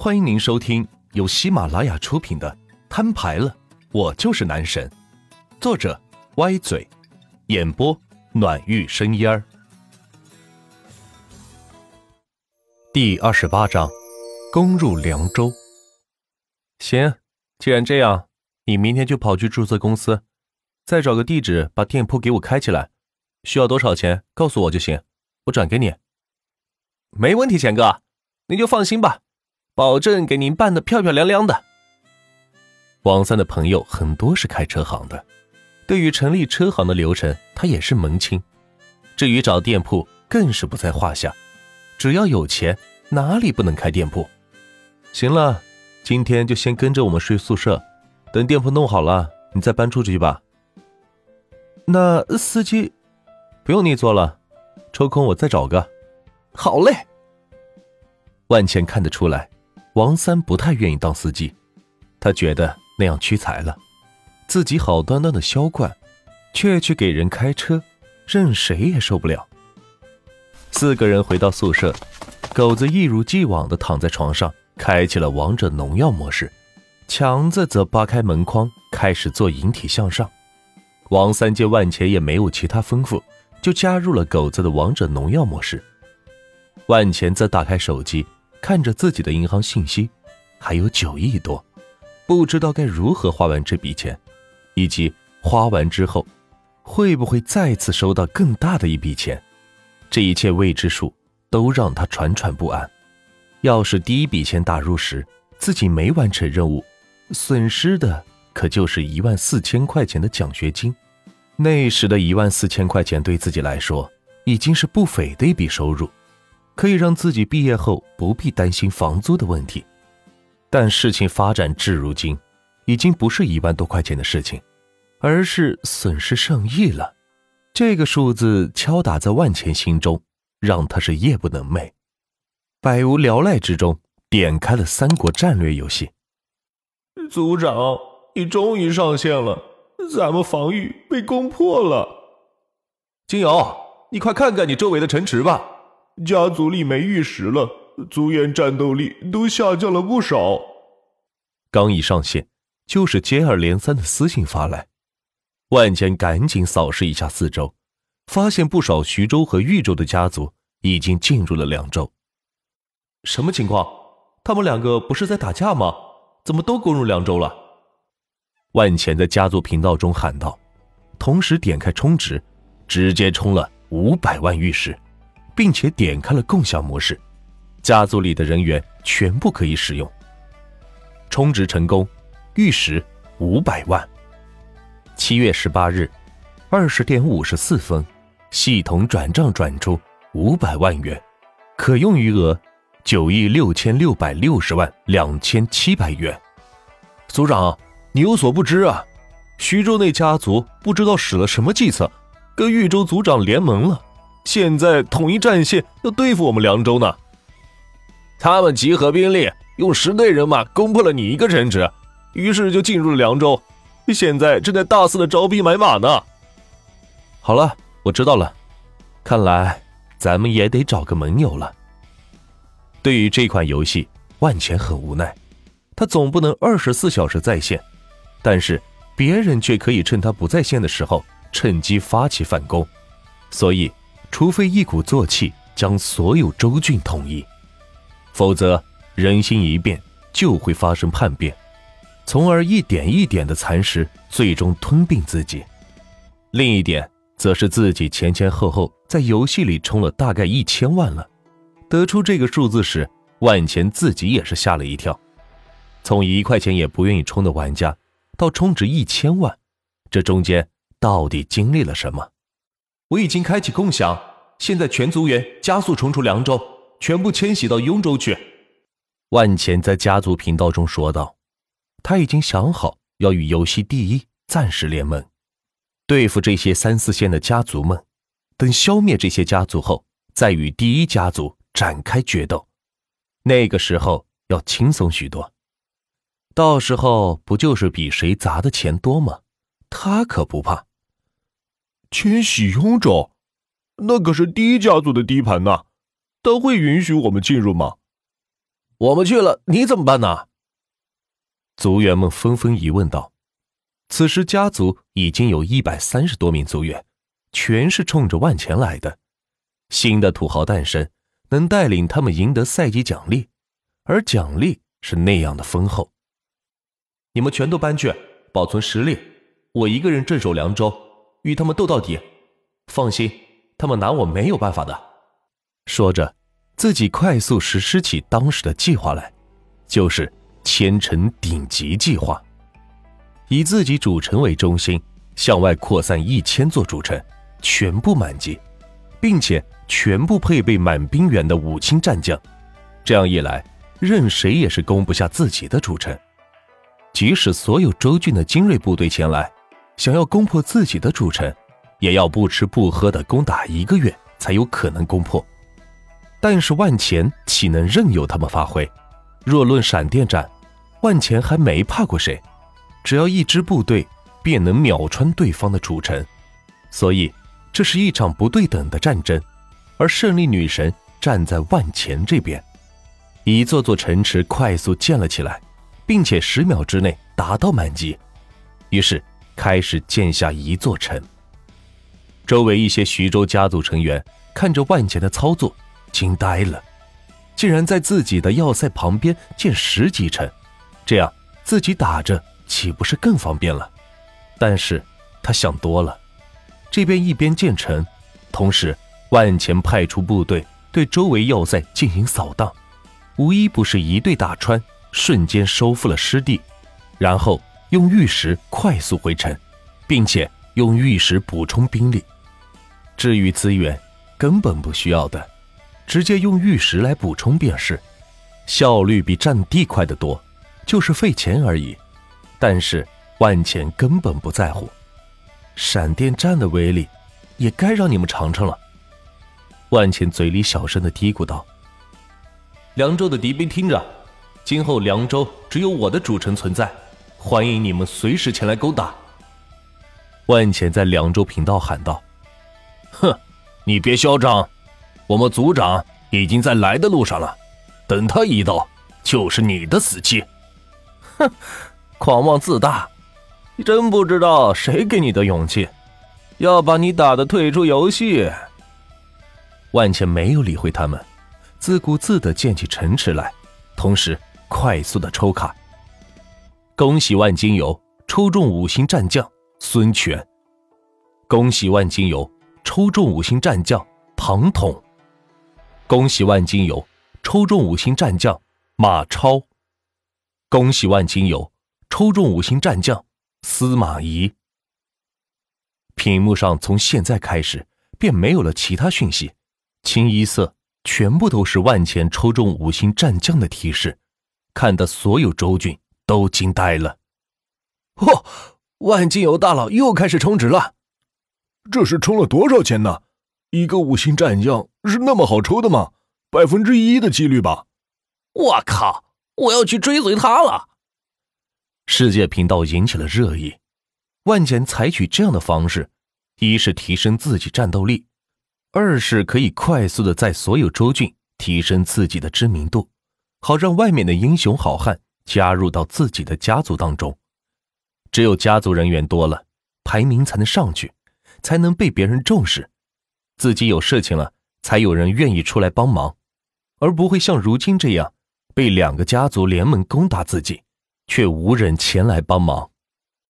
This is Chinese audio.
欢迎您收听由喜马拉雅出品的《摊牌了，我就是男神》，作者歪嘴，演播暖玉生烟儿。第二十八章，攻入凉州。行，既然这样，你明天就跑去注册公司，再找个地址把店铺给我开起来。需要多少钱，告诉我就行，我转给你。没问题，钱哥，您就放心吧。保证给您办的漂漂亮亮的。王三的朋友很多是开车行的，对于成立车行的流程，他也是门清。至于找店铺，更是不在话下。只要有钱，哪里不能开店铺？行了，今天就先跟着我们睡宿舍，等店铺弄好了，你再搬出去吧。那司机不用你做了，抽空我再找个。好嘞。万茜看得出来。王三不太愿意当司机，他觉得那样屈才了。自己好端端的销冠，却去给人开车，任谁也受不了。四个人回到宿舍，狗子一如既往的躺在床上，开启了王者农药模式。强子则扒开门框，开始做引体向上。王三见万钱也没有其他吩咐，就加入了狗子的王者农药模式。万钱则打开手机。看着自己的银行信息，还有九亿多，不知道该如何花完这笔钱，以及花完之后会不会再次收到更大的一笔钱，这一切未知数都让他惴惴不安。要是第一笔钱打入时自己没完成任务，损失的可就是一万四千块钱的奖学金。那时的一万四千块钱对自己来说已经是不菲的一笔收入。可以让自己毕业后不必担心房租的问题，但事情发展至如今，已经不是一万多块钱的事情，而是损失上亿了。这个数字敲打在万钱心中，让他是夜不能寐。百无聊赖之中，点开了三国战略游戏。组长，你终于上线了，咱们防御被攻破了。金瑶，你快看看你周围的城池吧。家族里没玉石了，族员战斗力都下降了不少。刚一上线，就是接二连三的私信发来。万钱赶紧扫视一下四周，发现不少徐州和豫州的家族已经进入了凉州。什么情况？他们两个不是在打架吗？怎么都攻入凉州了？万钱在家族频道中喊道，同时点开充值，直接充了五百万玉石。并且点开了共享模式，家族里的人员全部可以使用。充值成功，玉石五百万。七月十八日，二十点五十四分，系统转账转出五百万元，可用余额九亿六千六百六十万两千七百元。组长，你有所不知啊，徐州那家族不知道使了什么计策，跟豫州族长联盟了。现在统一战线要对付我们凉州呢，他们集合兵力，用十队人马攻破了你一个城池，于是就进入了凉州，现在正在大肆的招兵买马呢。好了，我知道了，看来咱们也得找个盟友了。对于这款游戏，万钱很无奈，他总不能二十四小时在线，但是别人却可以趁他不在线的时候趁机发起反攻，所以。除非一鼓作气将所有州郡统一，否则人心一变就会发生叛变，从而一点一点的蚕食，最终吞并自己。另一点则是自己前前后后在游戏里充了大概一千万了。得出这个数字时，万钱自己也是吓了一跳。从一块钱也不愿意充的玩家，到充值一千万，这中间到底经历了什么？我已经开启共享，现在全族员加速冲出凉州，全部迁徙到雍州去。万钱在家族频道中说道：“他已经想好要与游戏第一暂时联盟，对付这些三四线的家族们。等消灭这些家族后，再与第一家族展开决斗。那个时候要轻松许多。到时候不就是比谁砸的钱多吗？他可不怕。”迁徙雍州，那可是第一家族的地盘呐，他会允许我们进入吗？我们去了，你怎么办呢？族员们纷纷疑问道。此时家族已经有一百三十多名族员，全是冲着万钱来的。新的土豪诞生，能带领他们赢得赛季奖励，而奖励是那样的丰厚。你们全都搬去，保存实力。我一个人镇守凉州，与他们斗到底。放心，他们拿我没有办法的。说着，自己快速实施起当时的计划来，就是千城顶级计划。以自己主城为中心，向外扩散一千座主城，全部满级，并且全部配备满兵员的五星战将。这样一来，任谁也是攻不下自己的主城。即使所有州郡的精锐部队前来，想要攻破自己的主城，也要不吃不喝的攻打一个月才有可能攻破。但是万钱岂能任由他们发挥？若论闪电战，万钱还没怕过谁。只要一支部队，便能秒穿对方的主城，所以这是一场不对等的战争。而胜利女神站在万钱这边，一座座城池快速建了起来，并且十秒之内达到满级，于是开始建下一座城。周围一些徐州家族成员看着万钱的操作，惊呆了，竟然在自己的要塞旁边建十几城，这样自己打着。岂不是更方便了？但是他想多了。这边一边建城，同时万钱派出部队对周围要塞进行扫荡，无一不是一队打穿，瞬间收复了失地，然后用玉石快速回城，并且用玉石补充兵力。至于资源，根本不需要的，直接用玉石来补充便是，效率比占地快得多，就是费钱而已。但是万钱根本不在乎，闪电战的威力也该让你们尝尝了。万钱嘴里小声的嘀咕道：“凉州的敌兵听着，今后凉州只有我的主城存在，欢迎你们随时前来攻打。”万钱在凉州频道喊道：“哼，你别嚣张，我们族长已经在来的路上了，等他一到，就是你的死期。”哼。狂妄自大，真不知道谁给你的勇气，要把你打的退出游戏。万茜没有理会他们，自顾自的建起城池来，同时快速的抽卡。恭喜万金油抽中五星战将孙权，恭喜万金油抽中五星战将庞统，恭喜万金油抽中五星战将马超，恭喜万金油。抽中五星战将司马懿。屏幕上从现在开始便没有了其他讯息，清一色全部都是万钱抽中五星战将的提示，看得所有州郡都惊呆了。嚯，万金油大佬又开始充值了，这是充了多少钱呢？一个五星战将是那么好抽的吗？百分之一的几率吧。我靠，我要去追随他了。世界频道引起了热议，万简采取这样的方式，一是提升自己战斗力，二是可以快速的在所有州郡提升自己的知名度，好让外面的英雄好汉加入到自己的家族当中。只有家族人员多了，排名才能上去，才能被别人重视，自己有事情了，才有人愿意出来帮忙，而不会像如今这样被两个家族联盟攻打自己。却无人前来帮忙。